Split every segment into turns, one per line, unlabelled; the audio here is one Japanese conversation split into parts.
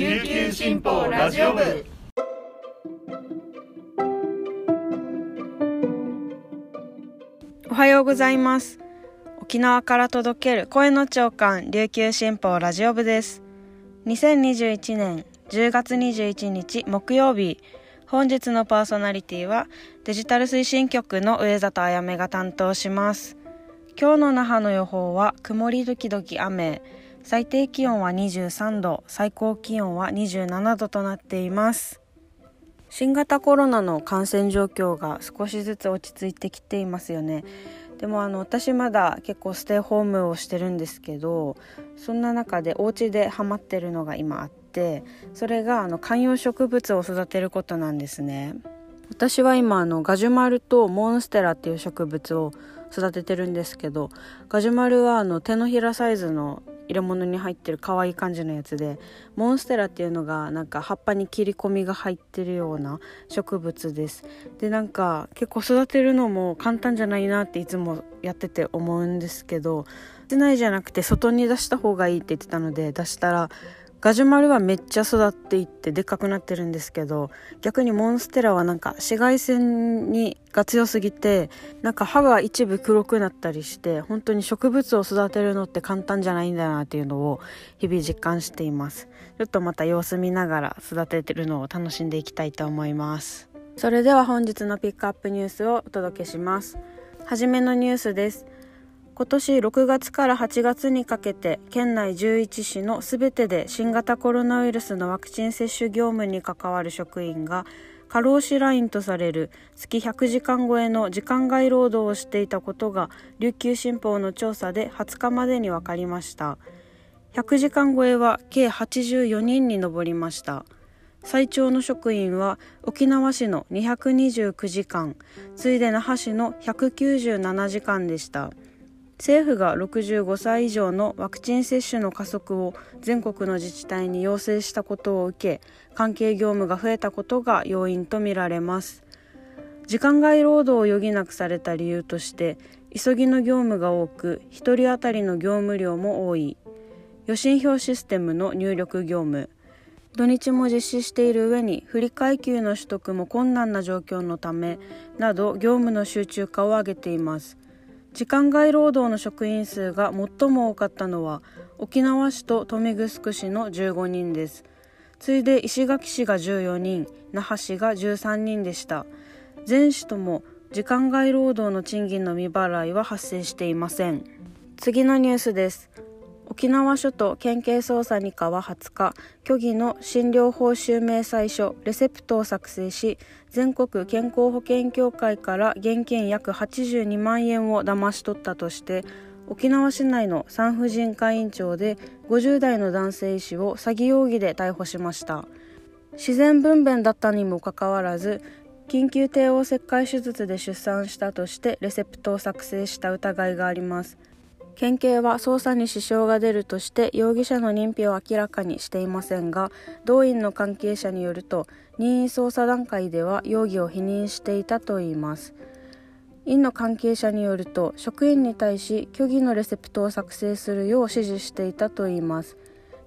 琉球新報ラジオ部。
おはようございます。沖縄から届ける声の長官琉球新報ラジオ部です。2021年10月21日木曜日本日のパーソナリティはデジタル推進局の上里あやめが担当します。今日の那覇の予報は曇り時々雨。最低気温は23度最高気温は27度となっています。新型コロナの感染状況が少しずつ落ち着いてきていますよね。でもあの私まだ結構ステイホームをしてるんですけどそんな中でお家でハマってるのが今あってそれがあの観葉植物を育てることなんですね。私は今あのガジュマルとモンステラっていう植物を育ててるんですけどガジュマルはあの手のひらサイズの入れ物に入ってる可愛い感じのやつでモンステラっていうのがなんか葉っぱに切り込みが入ってるような植物です。でなんか結構育てるのも簡単じゃないなっていつもやってて思うんですけど室内じゃなくて外に出した方がいいって言ってたので出したらガジュマルはめっちゃ育っていってでっかくなってるんですけど逆にモンステラはなんか紫外線にが強すぎてなんか葉が一部黒くなったりして本当に植物を育てるのって簡単じゃないんだなっていうのを日々実感しています。ちょっとまた様子見ながら育ててるのを楽しんでいきたいと思います。それでは本日のピックアップニュースをお届けします。はじめのニュースです。今年6月から8月にかけて県内11市のすべてで新型コロナウイルスのワクチン接種業務に関わる職員が過労死ラインとされる月100時間超えの時間外労働をしていたことが琉球新報の調査で20日までに分かりました。100時間超えは計84人に上りました。最長の職員は沖縄市の229時間次いで那覇市の197時間でした。政府が65歳以上のワクチン接種の加速を全国の自治体に要請したことを受け関係業務が増えたことが要因とみられます。時間外労働を余儀なくされた理由として急ぎの業務が多く1人当たりの業務量も多い。予診票システムの入力業務。土日も実施している上に振替給の取得も困難な状況のためなど業務の集中化を挙げています。時間外労働の職員数が最も多かったのは沖縄市と豊見城市の15人です。次いで石垣市が14人那覇市が13人でした。全市とも時間外労働の賃金の未払いは発生していません。次のニュースです。沖縄署と県警捜査2課は20日虚偽の診療報酬明細書レセプトを作成し全国健康保険協会から現金約82万円を騙し取ったとして沖縄市内の産婦人科院長で50代の男性医師を詐欺容疑で逮捕しました。自然分娩だったにもかかわらず緊急帝王切開手術で出産したとしてレセプトを作成した疑いがあります。県警は捜査に支障が出るとして容疑者の認否を明らかにしていませんが同院の関係者によると任意捜査段階では容疑を否認していたといいます。院の関係者によると職員に対し虚偽のレセプトを作成するよう指示していたといいます。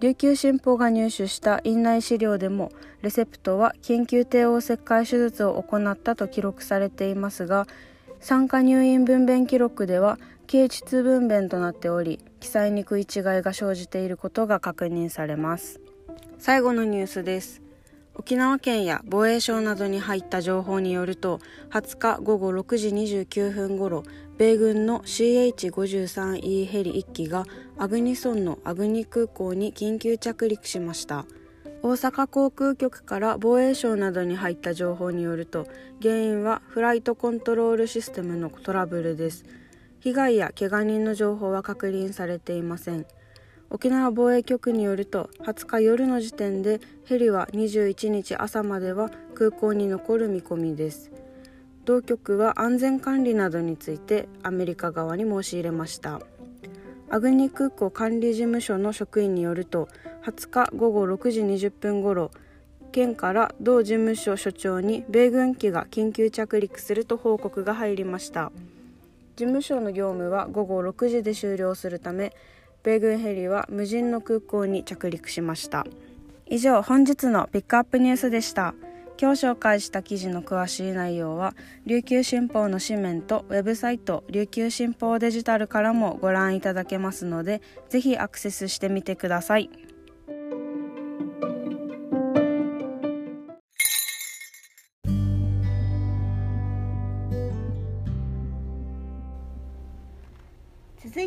琉球新報が入手した院内資料でもレセプトは緊急帝王切開手術を行ったと記録されていますが産科入院分娩記録では軽膣分娩となっており記載に食い違いが生じていることが確認されます。最後のニュースです。沖縄県や防衛省などに入った情報によると20日午後6時29分ごろ米軍の CH53E ヘリ1機がアグニ村のアグニ空港に緊急着陸しました。大阪航空局から防衛省などに入った情報によると原因はフライトコントロールシステムのトラブルです。被害や怪我人の情報は確認されていません。沖縄防衛局によると20日夜の時点でヘリは21日朝までは空港に残る見込みです。同局は安全管理などについてアメリカ側に申し入れました。アグニ空港管理事務所の職員によると20日午後6時20分ごろ県から同事務所所長に米軍機が緊急着陸すると報告が入りました。事務所の業務は午後6時で終了するため米軍ヘリは無人の空港に着陸しました。以上本日のピックアップニュースでした。今日紹介した記事の詳しい内容は琉球新報の紙面とウェブサイト琉球新報デジタルからもご覧いただけますのでぜひアクセスしてみてください。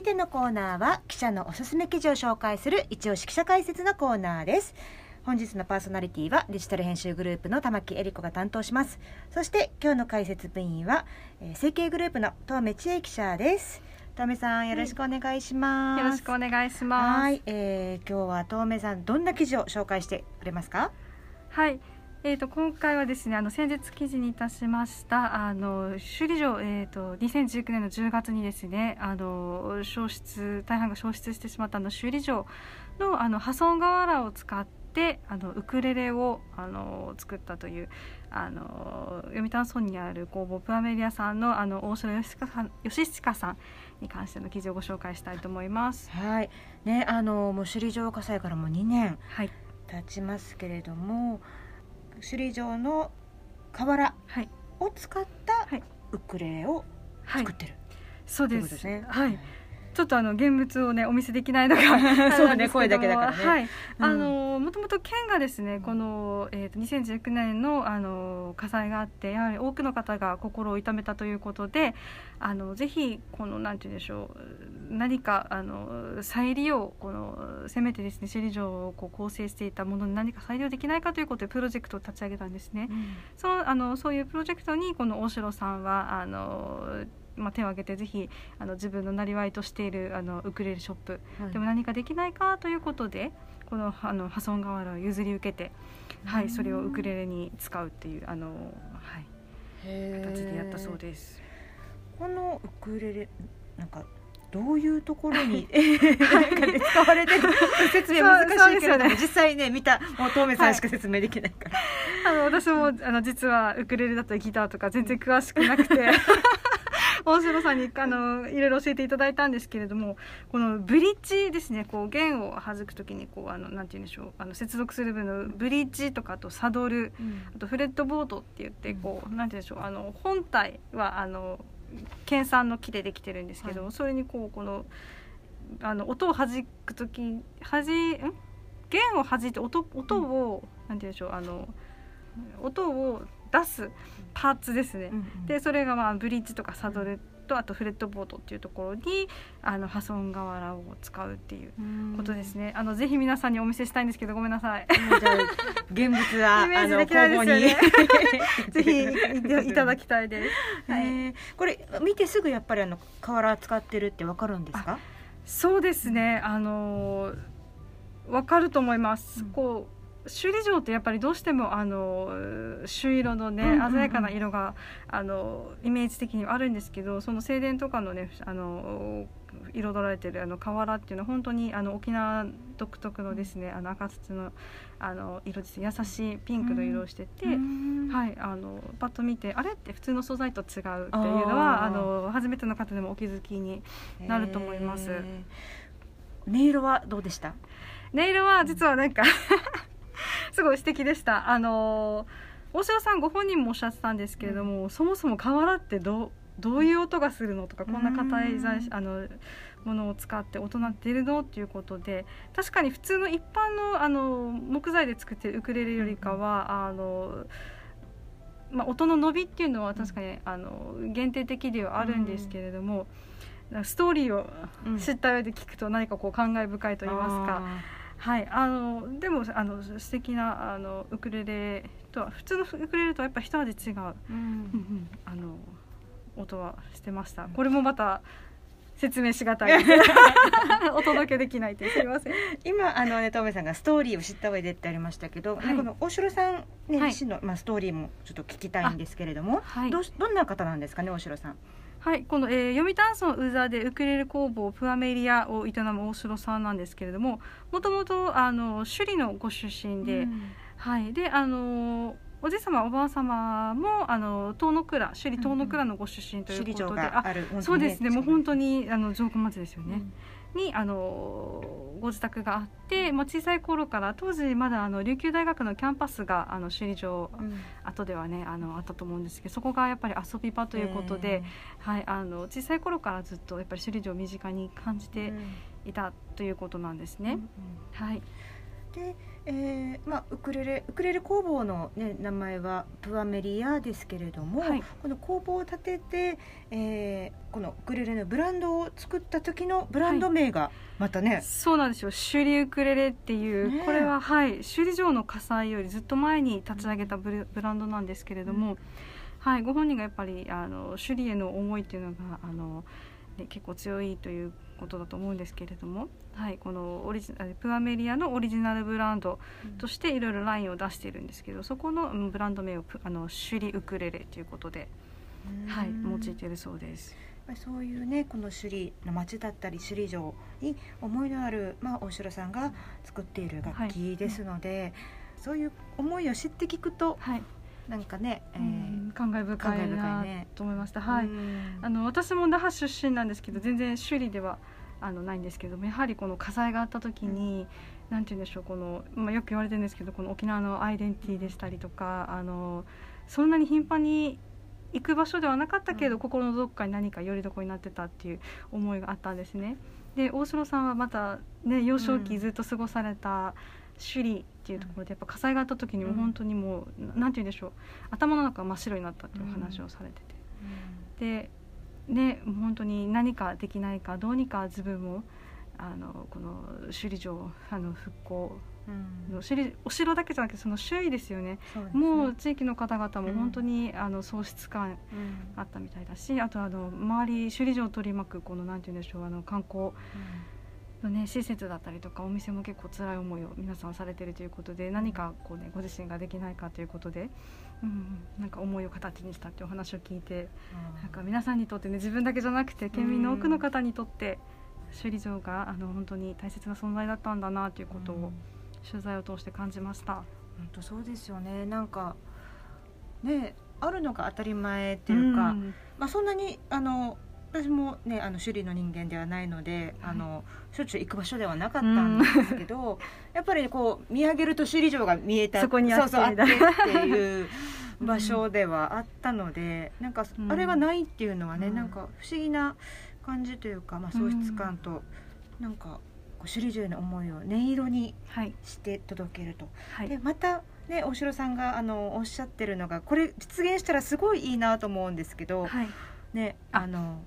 いてのコーナーは記者のおすすめ記事を紹介する一押し記者解説のコーナーです。本日のパーソナリティはデジタル編集グループの玉木恵理子が担当します。そして今日の解説部員は、えー、成形グループの東目千恵記者です。東目さんよろしくお願いします、
よろしくお願いします。
はい、えー、今日は東目さんどんな記事を紹介してくれますか？
はいえーと、今回はですねあの先日記事にいたしましたあの首里城、えーと、と2019年の10月にですねあの消失大半が消失してしまったあの首里城のあの破損瓦を使ってであのウクレレをあの作ったというあの読谷村にある工房プラメリアさんのあの大城義親さんに関しての記事をご紹介したいと思います。
はいねあのもう首里城火災からもう2年経ちますけれども、
はい、
首里城の瓦を使ったウクレレを作ってる、はい、
そうです。ね。はいちょっとあの現物をねお見せできないのが
そうね声だけだからね。
はい、あのもともと県がですねこのえっ、ー、と2019年のあの火災があってやはり多くの方が心を痛めたということで、あのぜひこのなんて言うんでしょう何かあの再利用このせめてですね首里城をこう構成していたものに何か再利用できないかということでプロジェクトを立ち上げたんですね。うん、そうあのそういうプロジェクトにこの大城さんはあのまあ、手を挙げてぜひあの自分のなりわいとしているあのウクレレショップ、はい、でも何かできないかということでこのあの破損瓦を譲り受けて、はい、それをウクレレに使うっていうあの、はい、形でやったそうです。
このウクレレなんかどういうところに 使われてる？説明難しいけれども、ね、実際ね見たもう東明さんしか説明できないから、
はい、あの私もあの実はウクレレだったりギターとか全然詳しくなくて 大城さんにあのいろいろ教えていただいたんですけれどもこのブリッジですねこう弦を弾く時にこうあのなんて言うんでしょうあの接続する分のブリッジとかとサドル、うん、あとフレットボードって言ってこうなんて言うんでしょうあの本体はあの県産の木でできてるんですけど、はい、それにこうこのあの音を弾く時弾ん？弦を弾いて音音を、うん、なんて言うんでしょうあの音を出すパーツですね、でそれがまあブリッジとかサドルとあとフレットボードっていうところにあの破損瓦を使うっていうことですね。あのぜひ皆さんにお見せしたいんですけどごめんなさい。
現物は
イメージできないですよね。ぜひいただきたいです。
はい、これ見てすぐやっぱりあの瓦使ってるってわかるんですか？
そうですね。あのわかると思います。うん、こう首里城ってやっぱりどうしてもあの朱色のね、鮮やかな色があのイメージ的にはあるんですけどその正殿とかのねあの彩られてるあの瓦っていうのは本当にあの沖縄独特のですねあの赤土のあの色です優しいピンクの色をしてて、はい、あのパッと見てあれ？って普通の素材と違うっていうのはあの初めての方でもお気づきになると思います。
音色はどうでした？
音色は実はなんか すごい素敵でした。あの大城さんご本人もおっしゃってたんですけれども、うん、そもそも瓦ってどどういう音がするのとかこんな硬い材あのものを使って音鳴ってるのっていうことで確かに普通の一般のあの木材で作ってるウクレレよりかは、うん、あのまあ、音の伸びっていうのは確かにあの限定的ではあるんですけれども、うん、ストーリーを知った上で聞くと何かこう感慨深いと言いますか。はいあのでもあの素敵なあのウクレレとは普通のウクレレとはやっぱ一味違う、うん、あの音はしてました。これもまた説明しがたい。お届けできないってすみません。
今あのね東部さんがストーリーを知った上でってありましたけど、はい、この大城さん、ね、自身の、まあ、ストーリーもちょっと聞きたいんですけれども、はい、どどんな方なんですかね大城さん
はい、この、えー、読谷村宇座でウクレレ工房プアメリアを営む大城さんなんですけれどももともとあの首里のご出身で、うん、はいであのおじい様おばあ様もあの遠野倉首里遠野倉のご出身ということで、うん、あそうですねもう本当にあの城下町ですよね。にあのご自宅があって、まあ、小さい頃から当時まだあの琉球大学のキャンパスがあの首里城後ではねあのあったと思うんですけどそこがやっぱり遊び場ということで、はい、あの小さい頃からずっとやっぱり首里城を身近に感じていたということなんですね。はい、
で、えーまあ、ウクレレウクレレ工房の、ね、名前はプアメリアですけれども、
はい。
この工房を建てて、えーこのウクレレのブランドを作った時のブランド名がまたね、
そうなんですよ。首里ウクレレっていう、
ね。え
これははい。首里城の火災よりずっと前に立ち上げたブランドなんですけれども、はい、ご本人がやっぱりあの首里への思いっていうのがあの、ね、結構強いということだと思うんですけれども、はい、このオリジあプアメリアのオリジナルブランドとしていろいろラインを出しているんですけどそこのうんブランド名をプあの首里ウクレレということで、はい、用いているそうです。
そういうねこの首里の町だったり首里城に思いのある、まあ、大城さんが作っている楽器ですので、そういう思いを知って聞くと
はい。
なんかね、えー
うん感慨深いない
ね
と思いました。はい、
うん。
あの私も那覇出身なんですけど全然首里ではあのないんですけどもやはりこの火災があった時に、なんて言うんでしょうこの、まあ、よく言われてるんですけどこの沖縄のアイデンティティでしたりとかあのそんなに頻繁に行く場所ではなかったけど、
うん。
心のどこかに何か拠り所になってたっていう思いがあったんですね。で大城さんはまたね幼少
うん。
期ずっと過ごされた首里っていうところでやっぱ火災があった時にも
うん。
本当にもう、ななんて言うんでしょう頭の中が真っ白になったっていう話をされてて。でね本当に何かできないかどうにか自分もあのこの首里城あの復興
うん。
の首里お城だけじゃなくてその周囲ですよね。
ね。
もう地域の方々
うん。
も本当に、あの喪失感
うん。
あったみたいだしあとあの周り首里城を取り巻くこのなんて言うんでしょうあの観光のね施設だったりとかお店も結構辛い思いを皆さんされてるということで何かこうねご自身ができないかということで、うん、なんか思いを形にしたっていうお話を聞いてなんか皆さんにとってね自分だけじゃなくて県民の多くの方にとって首里城があの本当に大切な存在だったんだなということを取材を通して感じました。
本当そうですよね。なんかねあるのが当たり前っていうか、
ん。
まあそんなにあの私もねあの首里の人間ではないので、
はい。
あのしょっちゅう行く場所ではなかったんですけど、やっぱりこう見上げると首里城が見えた
そこにあって
そうそうあってっていう場所ではあったので、なんか
うん。
あれがないっていうのはね、
うん。
なんか不思議な感じというか、まあ、喪失感と、なんかこう首里城への思いを音色に
はい
して届けると。
はい。
でまたね大城さんがあのおっしゃってるのがこれ実現したらすごいいいなと思うんですけど、
はい。
ね
あ
あの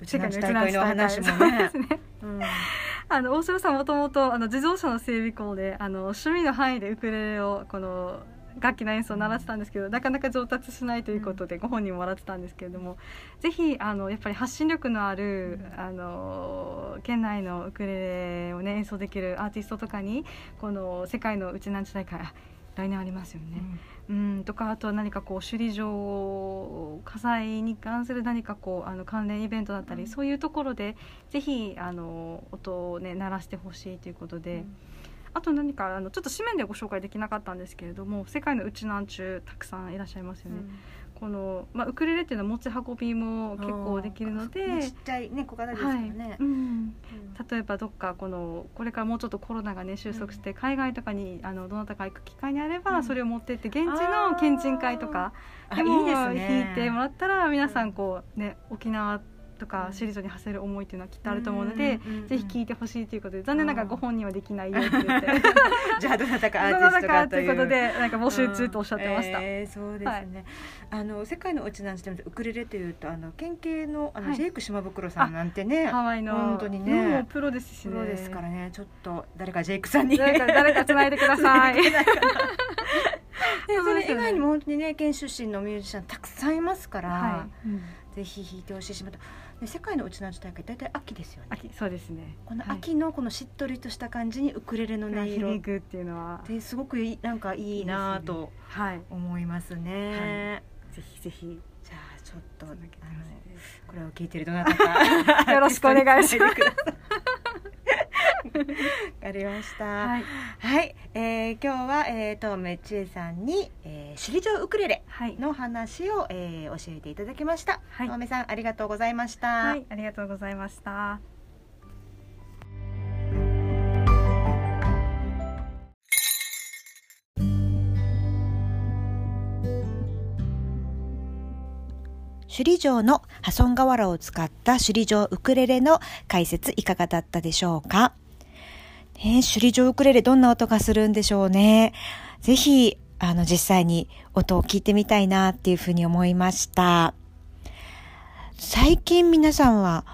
うち
世
の
界の
大会の話もね。
ですね。
うん。
あの大城さんもともとあの自動車の整備工であの趣味の範囲でウクレレをこの楽器の演奏を習ってたんですけど、なかなか上達しないということで、ご本人も笑ってたんですけれどもぜひあのやっぱり発信力のある、
うん。
あの県内のウクレレをね演奏できるアーティストとかにこの世界のうちなんち大会あ来年ありますよね。うん、とかあとは何かこう首里城火災に関する何かこうあの関連イベントだったり、
うん。
そういうところでぜひあの音をね鳴らしてほしいということで、あと何かあのちょっと紙面ではご紹介できなかったんですけれども世界のうちなんちゅうたくさんいらっしゃいますよね。この、まあ、ウクレレっていうのは持ち運びも結構できるので、
ねちっちゃいね小型ですから
はい。
ね、
うん、例えばどっかこのこれからもうちょっとコロナがね収束して海外とかにあのどなたか行く機会にあれば、
うん。
それを持ってって現地の県人会とか
あ
でも
いいですね。
弾いてもらったら皆さん。こうね沖縄とか首里城に馳せる思いっていうのはきっとあると思うので、
うんうんうんうん。
ぜひ聞いてほしいということで残念ながらご本人はできないよって言って
じゃあどなたかア
ど
ーティス
なたかと
いう
ことでなんか募集中とおっしゃってました。
うんえーそうですね、あの世界のうちなんてウクレレというとあの県警のあの、
はい
ジェイク島袋さんなんてね
ハワイの
本当にね
プロですしね。
プロですからね。ちょっと誰かジェイクさんに。
誰か誰か繋いでください。
でそれ以外にも本当にね県出身のミュージシャンたくさんいますから、
はい、うん
ぜひ弾いてほしいしまたで世界のうちなんち大会大体秋ですよね。
秋そうですね。
この
はい。
秋のこのしっとりとした感じにウクレレの音色。っ
ていうのは。
てすごくいいなんかいいなぁと
はい。
思いますね。
ぜひぜひ。
じゃあちょっとあの
つなげてほしいです
これを聞いてるどなたか。
よろしくお願いします
わかりました。はい、
はい、
えー、今日はえっ、ー、とめちえさんに、えー、シリジウクレレの話を、はい、えー、教えていただきました。
はい、
めさんありがとうございました。
はい、ありがとうございました。
首里城の破損瓦を使った首里城ウクレレの解説いかがだったでしょうか？ね、首里城ウクレレどんな音がするんでしょうね。ぜひ、あの、実際に音を聞いてみたいなっていうふうに思いました。最近皆さんは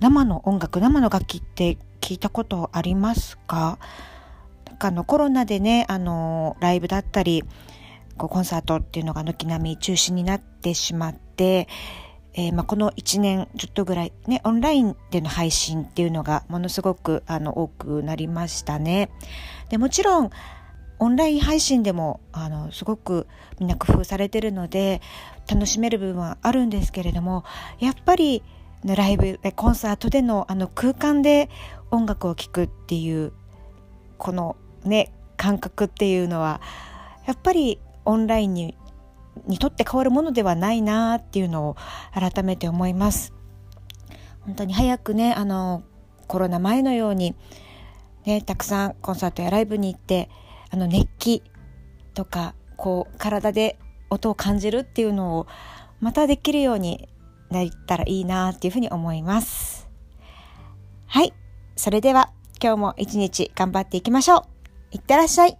生の音楽、生の楽器って聞いたことありますか？なんかあのコロナでね、あの、ライブだったり、こうコンサートっていうのが軒並み中止になってしまって、えー、まあ、この1年ちょっとぐらいね、オンラインでの配信っていうのがものすごくあの多くなりましたね。でもちろん、オンライン配信でもあのすごくみんな工夫されてるので楽しめる部分はあるんですけれどもやっぱりライブコンサートでのあの空間で音楽を聴くっていうこのね感覚っていうのはやっぱりオンラインににとって変わるものではないなっていうのを改めて思います。本当に早くねあのコロナ前のように、ね、たくさんコンサートやライブに行ってあの熱気とかこう体で音を感じるっていうのをまたできるようになったらいいなっていうふうに思います。はい。それでは今日も一日頑張っていきましょう。いってらっしゃい。